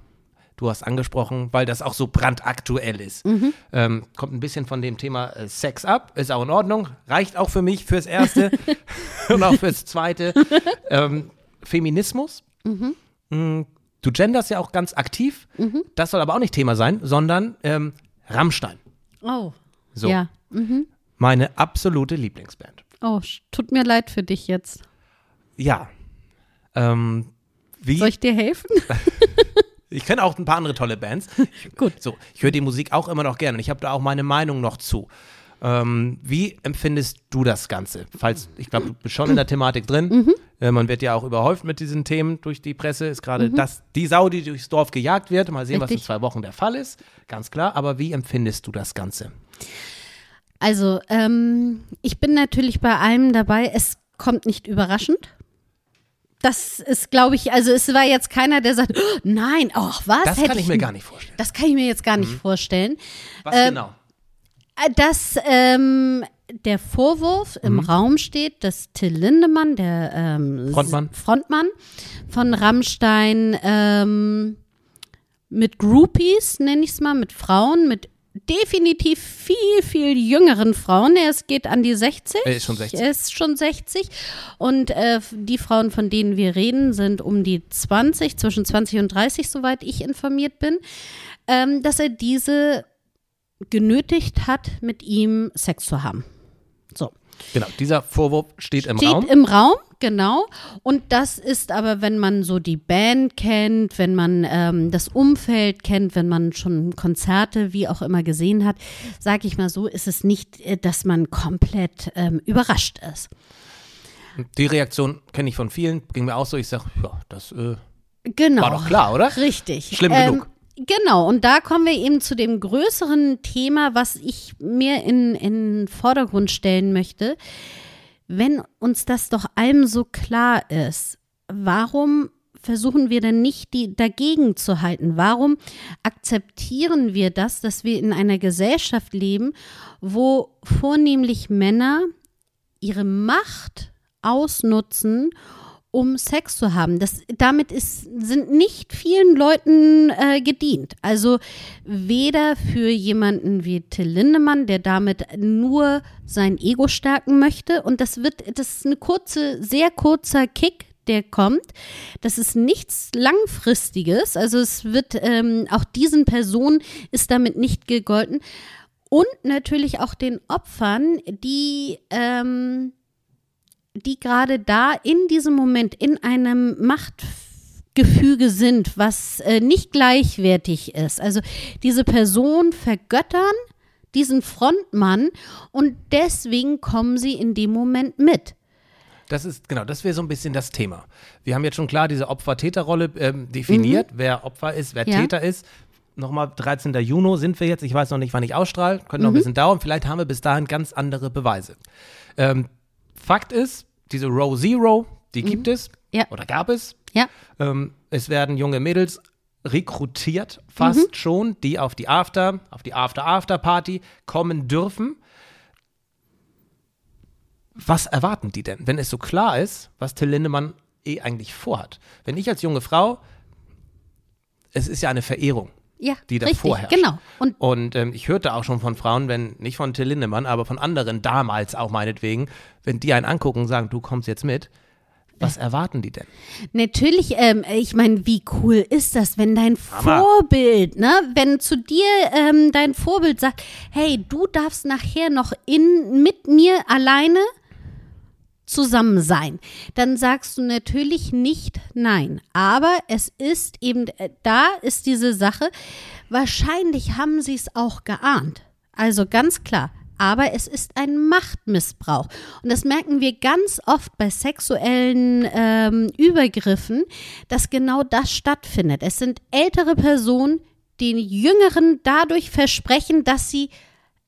Du hast angesprochen, weil das auch so brandaktuell ist. Mhm. Ähm, kommt ein bisschen von dem Thema äh, Sex ab. Ist auch in Ordnung. Reicht auch für mich fürs Erste und auch fürs Zweite. Ähm, Feminismus. Mhm. Mm, Du genderst ja auch ganz aktiv. Das soll aber auch nicht Thema sein, sondern ähm, Rammstein. Oh. So. Ja. Meine absolute Lieblingsband. Oh, tut mir leid für dich jetzt. Ja. Ähm, wie? Soll ich dir helfen? Ich kenne auch ein paar andere tolle Bands. Gut. So, ich höre die Musik auch immer noch gerne und ich habe da auch meine Meinung noch zu. Ähm, wie empfindest du das Ganze? Falls, ich glaube, du bist schon in der Thematik drin. Mhm. Äh, man wird ja auch überhäuft mit diesen Themen durch die Presse. Ist gerade das, die Sau, die durchs Dorf gejagt wird. Mal sehen, was in Mhm. Richtig. zwei Wochen der Fall ist. Ganz klar. Aber wie empfindest du das Ganze? Also, ähm, ich bin natürlich bei allem dabei. Es kommt nicht überraschend. Das ist, glaube ich, also es war jetzt keiner, der sagt, oh, nein, ach was? Das hätte kann ich mir gar nicht vorstellen. Das kann ich mir jetzt gar nicht vorstellen. Was Ähm, genau? Äh, Dass ähm, der Vorwurf im Raum steht, dass Till Lindemann, der ähm, Frontmann. Frontmann von Rammstein, ähm, mit Groupies, nenne ich es mal, mit Frauen, mit definitiv viel, viel jüngeren Frauen. Er ist- geht an die 60. Er ist schon 60. Er ist schon 60. Und äh, die Frauen, von denen wir reden, sind um die 20, zwischen 20 und 30, soweit ich informiert bin, ähm, dass er diese genötigt hat, mit ihm Sex zu haben. So. Genau, dieser Vorwurf steht im Steht Raum. im Raum, genau. Und das ist aber, wenn man so die Band kennt, wenn man ähm, das Umfeld kennt, wenn man schon Konzerte wie auch immer gesehen hat, sage ich mal so, ist es nicht, äh, dass man komplett ähm, überrascht ist. Die Reaktion kenne ich von vielen. Ging mir auch so. Ich sage, ja, das äh, Genau. war doch klar, oder? Richtig. Schlimm ähm, genug. Genau, und da kommen wir eben zu dem größeren Thema, was ich mir in, in den Vordergrund stellen möchte. Wenn uns das doch allem so klar ist, warum versuchen wir denn nicht, die dagegen zu halten? Warum akzeptieren wir das, dass wir in einer Gesellschaft leben, wo vornehmlich Männer ihre Macht ausnutzen, um Sex zu haben. Das, damit ist, sind nicht vielen Leuten äh, gedient. Also weder für jemanden wie Till Lindemann, der damit nur sein Ego stärken möchte. Und das wird, das ist eine kurze, sehr kurzer Kick, der kommt. Das ist nichts Langfristiges. Also es wird ähm, auch diesen Personen ist damit nicht gegolten. Und natürlich auch den Opfern, die ähm, die gerade da in diesem Moment in einem Machtgefüge sind, was äh, nicht gleichwertig ist. Also diese Person vergöttern diesen Frontmann und deswegen kommen sie in dem Moment mit. Das ist, genau, das wäre so ein bisschen das Thema. Wir haben jetzt schon klar diese Opfer-Täter-Rolle ähm, definiert, wer Opfer ist, wer Mhm. Ja. Täter ist. Nochmal 13. Juni sind wir jetzt. Ich weiß noch nicht, wann ich ausstrahle. Könnte noch Mhm. ein bisschen dauern. Vielleicht haben wir bis dahin ganz andere Beweise. Ähm, Fakt ist, diese Row Zero, die gibt es Mhm. Ja. oder gab es. Ja, Ähm, es werden junge Mädels rekrutiert, fast Mhm. schon, die auf die After, auf die After-After-Party kommen dürfen. Was erwarten die denn, wenn es so klar ist, was Till Lindemann eh eigentlich vorhat? Wenn ich als junge Frau, es ist ja eine Verehrung, ja, die da richtig, vorherrscht. genau. Und Und ähm, ich hörte auch schon von Frauen, wenn, nicht von Till Lindemann, aber von anderen damals auch meinetwegen, wenn die einen angucken und sagen, du kommst jetzt mit, was erwarten die denn? Natürlich, ähm, ich meine, wie cool ist das, wenn dein Hammer. Vorbild, ne, wenn zu dir ähm, dein Vorbild sagt, hey, du darfst nachher noch in mit mir alleine zusammen sein, dann sagst du natürlich nicht nein. Aber es ist eben, äh, da ist diese Sache, wahrscheinlich haben sie es auch geahnt. Also ganz klar. aber es ist ein Machtmissbrauch. Und das merken wir ganz oft bei sexuellen ähm, Übergriffen, dass genau das stattfindet. Es sind ältere Personen, den Jüngeren dadurch versprechen, dass sie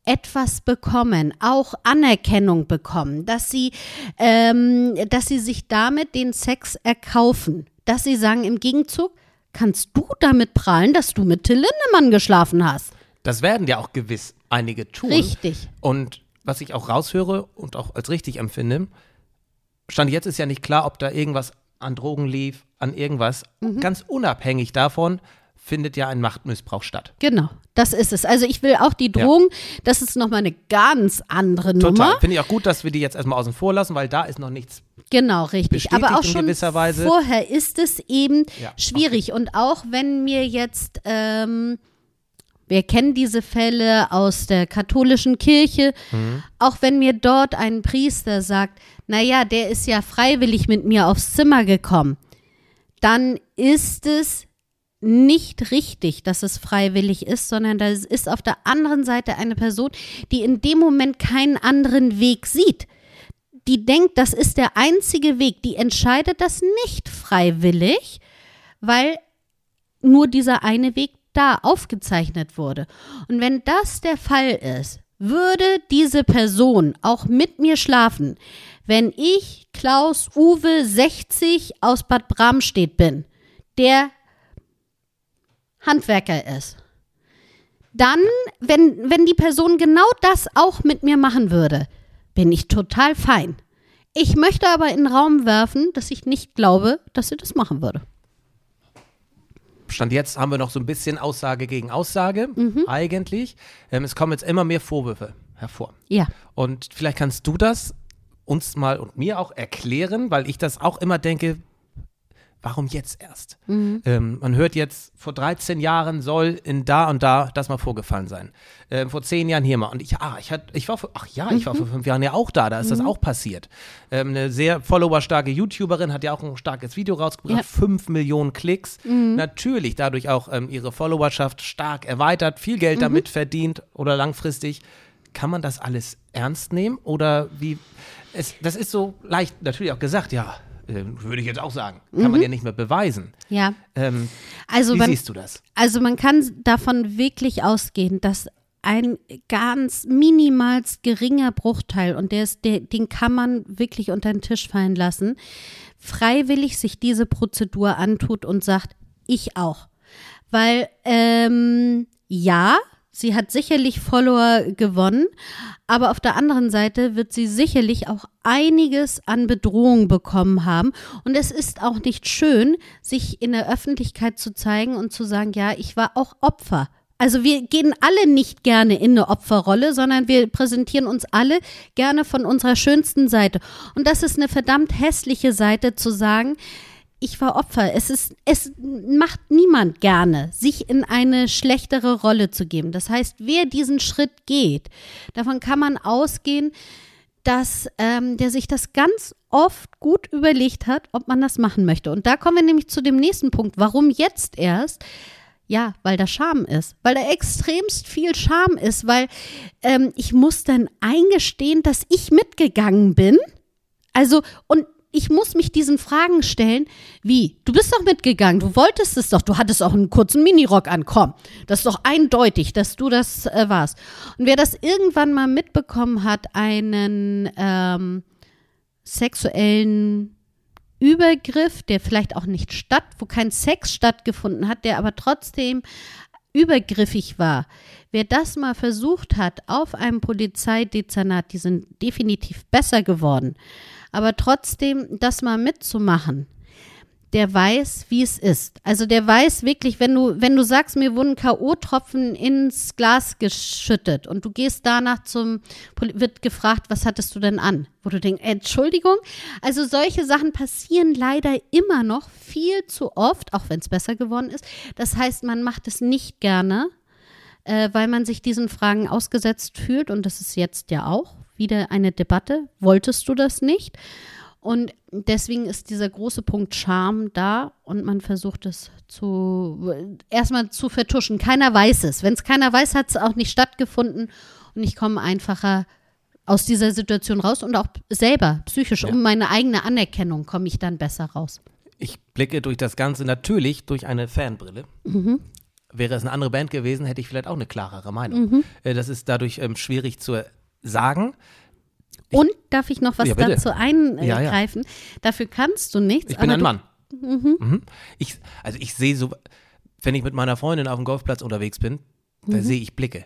etwas bekommen, auch Anerkennung bekommen, dass sie, ähm, dass sie sich damit den Sex erkaufen, dass sie sagen, im Gegenzug kannst du damit prahlen, dass du mit Till Lindemann geschlafen hast. Das werden ja auch gewiss einige tun. Richtig. Und was ich auch raushöre und auch als richtig empfinde, Stand jetzt ist ja nicht klar, ob da irgendwas an Drogen lief, an irgendwas. Mhm. Ganz unabhängig davon findet ja ein Machtmissbrauch statt. Genau, das ist es. Also ich will auch die Drogen, das ist nochmal eine ganz andere Total. Nummer. Finde ich auch gut, dass wir die jetzt erstmal außen vor lassen, weil da ist noch nichts. Genau, richtig. Aber auch schon gewisser Weise. vorher ist es eben Ja, schwierig. Und auch wenn mir jetzt, ähm, wir kennen diese Fälle aus der katholischen Kirche, Mhm. auch wenn mir dort ein Priester sagt, naja, der ist ja freiwillig mit mir aufs Zimmer gekommen, dann ist es nicht richtig, dass es freiwillig ist, sondern da ist auf der anderen Seite eine Person, die in dem Moment keinen anderen Weg sieht. Die denkt, das ist der einzige Weg. Die entscheidet das nicht freiwillig, weil nur dieser eine Weg da aufgezeichnet wurde. Und wenn das der Fall ist, würde diese Person auch mit mir schlafen, wenn ich Klaus Uwe 60 aus Bad Bramstedt bin, der Handwerker ist. Dann, wenn, wenn die Person genau das auch mit mir machen würde, bin ich total fein. Ich möchte aber in den Raum werfen, dass ich nicht glaube, dass sie das machen würde. Stand jetzt haben wir noch so ein bisschen Aussage gegen Aussage, Mhm. eigentlich. Ähm, es kommen jetzt immer mehr Vorwürfe hervor. Ja. Und vielleicht kannst du das uns mal und mir auch erklären, weil ich das auch immer denke, warum jetzt erst? Mhm. Ähm, man hört jetzt, vor 13 Jahren soll in da und da das mal vorgefallen sein. Ähm, vor 10 Jahren hier mal. Und ich, ah, ich, hat, ich war vor, ach ja, ich war Mhm. vor fünf Jahren ja auch da, da ist das auch passiert. Ähm, eine sehr followerstarke YouTuberin hat ja auch ein starkes Video rausgebracht, Ja. 5 Millionen Klicks. Natürlich dadurch auch ähm, ihre Followerschaft stark erweitert, viel Geld damit verdient oder langfristig. Kann man das alles ernst nehmen oder wie? Es, das ist so leicht natürlich auch gesagt, ja, würde ich jetzt auch sagen. Kann man ja nicht mehr beweisen. Ja. Ähm, Also wie man, siehst du das? Also man kann davon wirklich ausgehen, dass ein ganz minimalst geringer Bruchteil, und der ist, der, den kann man wirklich unter den Tisch fallen lassen, freiwillig sich diese Prozedur antut und sagt, ich auch. Weil, ähm, ja, sie hat sicherlich Follower gewonnen, aber auf der anderen Seite wird sie sicherlich auch einiges an Bedrohung bekommen haben. Und es ist auch nicht schön, sich in der Öffentlichkeit zu zeigen und zu sagen, ja, ich war auch Opfer. Also wir gehen alle nicht gerne in eine Opferrolle, sondern wir präsentieren uns alle gerne von unserer schönsten Seite. Und das ist eine verdammt hässliche Seite zu sagen, ich war Opfer. Es ist, es macht niemand gerne, sich in eine schlechtere Rolle zu geben. Das heißt, wer diesen Schritt geht, davon kann man ausgehen, dass ähm, der sich das ganz oft gut überlegt hat, ob man das machen möchte. Und da kommen wir nämlich zu dem nächsten Punkt. Warum jetzt erst? Ja, weil da Scham ist, weil da extremst viel Scham ist, weil ähm, ich muss dann eingestehen, dass ich mitgegangen bin. Also, und ich muss mich diesen Fragen stellen, wie, du bist doch mitgegangen, du wolltest es doch, du hattest auch einen kurzen Minirock an, komm, das ist doch eindeutig, dass du das äh, warst. Und wer das irgendwann mal mitbekommen hat, einen ähm, sexuellen Übergriff, der vielleicht auch nicht statt, wo kein Sex stattgefunden hat, der aber trotzdem übergriffig war. Wer das mal versucht hat auf einem Polizeidezernat, die sind definitiv besser geworden, aber trotzdem das mal mitzumachen, der weiß, wie es ist. Also der weiß wirklich, wenn du, wenn du sagst, mir wurden K.O.-Tropfen ins Glas geschüttet und du gehst danach zum, wird gefragt, was hattest du denn an? Wo du denkst, Entschuldigung. Also solche Sachen passieren leider immer noch viel zu oft, auch wenn es besser geworden ist. Das heißt, man macht es nicht gerne, äh, weil man sich diesen Fragen ausgesetzt fühlt und das ist jetzt ja auch wieder eine Debatte. Wolltest du das nicht? Und deswegen ist dieser große Punkt Charme da und man versucht es zu erstmal zu vertuschen. Keiner weiß es. Wenn es keiner weiß, hat es auch nicht stattgefunden und ich komme einfacher aus dieser Situation raus und auch selber psychisch Ja. um meine eigene Anerkennung komme ich dann besser raus. Ich blicke durch das Ganze natürlich durch eine Fanbrille. Mhm. Wäre es eine andere Band gewesen, hätte ich vielleicht auch eine klarere Meinung. Äh, Das ist dadurch ähm, schwierig zu sagen. Und darf ich noch was Ja, dazu eingreifen? Dafür kannst du nichts. Ich bin ein Mann. Mhm. Ich, also ich sehe so, wenn ich mit meiner Freundin auf dem Golfplatz unterwegs bin, da Mhm. sehe ich Blicke.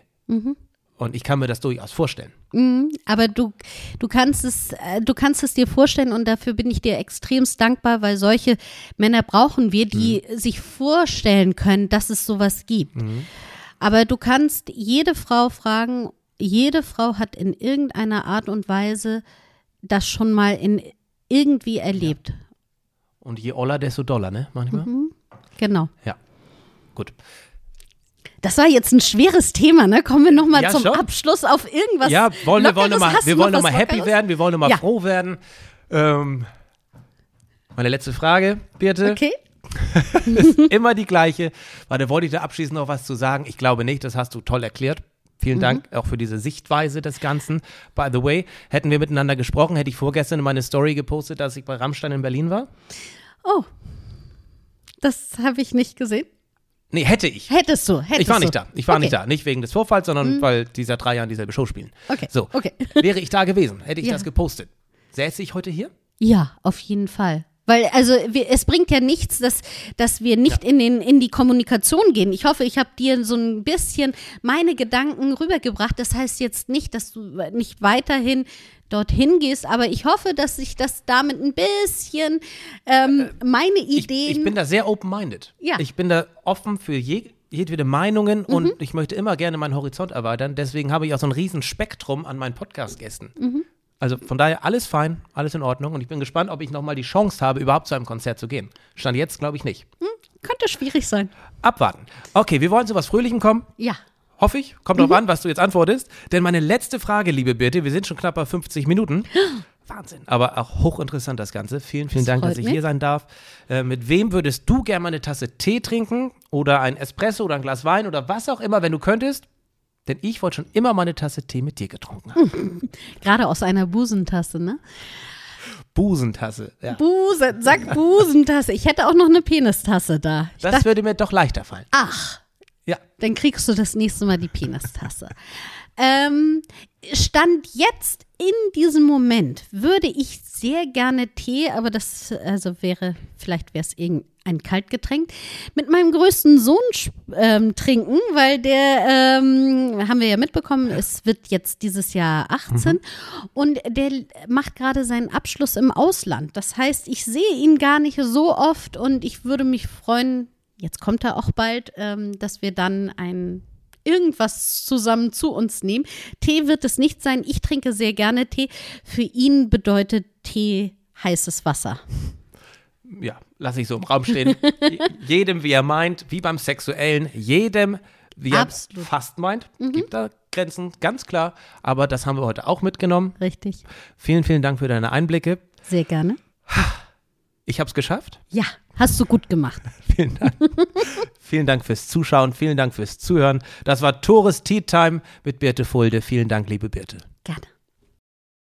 Und ich kann mir das durchaus vorstellen. Mhm, aber du, du kannst es, äh, du kannst es dir vorstellen und dafür bin ich dir extremst dankbar, weil solche Männer brauchen wir, die Mhm. sich vorstellen können, dass es sowas gibt. Aber du kannst jede Frau fragen, jede Frau hat in irgendeiner Art und Weise das schon mal in irgendwie erlebt. Und je oller, desto doller, ne? Manchmal. Mhm. Genau. Ja. Gut. Das war jetzt ein schweres Thema, ne? Kommen wir nochmal Ja, zum schon. Abschluss auf irgendwas. ja, wollen wir wollen noch Lockeres? mal, Hast wir wollen noch mal happy Lockeres? werden, wir wollen noch mal Ja. froh werden. Ähm, meine letzte Frage, Birte, Okay. ist immer die gleiche. Warte, wollte ich da abschließend noch was zu sagen? Ich glaube nicht, das hast du toll erklärt. Vielen Mhm. Dank auch für diese Sichtweise des Ganzen. By the way, hätten wir miteinander gesprochen, hätte ich vorgestern in meine Story gepostet, dass ich bei Rammstein in Berlin war? Oh. Das habe ich nicht gesehen. Nee, hätte ich. Hättest du, hättest Ich war du. nicht da. Ich war okay. Mhm. nicht da. Nicht wegen des Vorfalls, sondern weil die seit drei Jahren dieselbe Show spielen. Okay, So. okay. Wäre ich da gewesen, hätte ich Ja. das gepostet. Säße ich heute hier? Ja, auf jeden Fall. Weil, also, wir, es bringt ja nichts, dass, dass wir nicht in, den, in die Kommunikation gehen. Ich hoffe, ich habe dir so ein bisschen meine Gedanken rübergebracht. Das heißt jetzt nicht, dass du nicht weiterhin dorthin gehst, aber ich hoffe, dass sich das damit ein bisschen ähm, meine Äh, Ich, Ideen. ich bin da sehr open-minded. Ja. Mhm. Ich bin da offen für je, jedwede Meinungen und ich möchte immer gerne meinen Horizont erweitern. Deswegen habe ich auch so ein riesen Spektrum an meinen Podcast-Gästen. Mhm. Also von daher alles fein, alles in Ordnung und ich bin gespannt, ob ich nochmal die Chance habe, überhaupt zu einem Konzert zu gehen. Stand jetzt glaube ich nicht. könnte schwierig sein. Abwarten. Okay, wir wollen zu was Fröhlichem kommen. Ja. Hoffe ich. Kommt Mhm. drauf an, was du jetzt antwortest. Denn meine letzte Frage, liebe Birte, wir sind schon knapp bei 50 Minuten. Wahnsinn. Aber auch hochinteressant das Ganze. Vielen, vielen Das Dank, dass ich mich. hier sein darf. Äh, mit wem würdest du gerne mal eine Tasse Tee trinken? Oder ein Espresso oder ein Glas Wein oder was auch immer, wenn du könntest? Denn ich wollte schon immer mal eine Tasse Tee mit dir getrunken haben. Gerade aus einer Busentasse, ne? Busentasse. Ja. Busen, sag Busentasse. Ich hätte auch noch eine Penistasse da. Ich Das dachte, würde mir doch leichter fallen. ach, Ja. dann kriegst du das nächste Mal die Penistasse. ähm, Stand jetzt in diesem Moment würde ich sehr gerne Tee, aber das also wäre, vielleicht wäre es irgendein Kaltgetränk, mit meinem größten Sohn ähm, trinken, weil der, ähm, haben wir ja mitbekommen, es wird jetzt dieses Jahr 18 und der macht gerade seinen Abschluss im Ausland. Das heißt, ich sehe ihn gar nicht so oft und ich würde mich freuen, jetzt kommt er auch bald, ähm, dass wir dann ein irgendwas zusammen zu uns nehmen. Tee wird es nicht sein. Ich trinke sehr gerne Tee. Für ihn bedeutet Tee heißes Wasser. ja, lass ich so im Raum stehen. Je- jedem, wie er meint, wie beim Sexuellen, jedem, wie er Absolut. fast meint. Gibt da Grenzen, ganz klar. Aber das haben wir heute auch mitgenommen. Richtig. Vielen, vielen Dank für deine Einblicke. Sehr gerne. Ich habe es geschafft. Ja, hast du gut gemacht. Vielen Dank. vielen Dank fürs Zuschauen, vielen Dank fürs Zuhören. Das war Tores Tea Time mit Birte Fulde. Vielen Dank, liebe Birte. Gerne.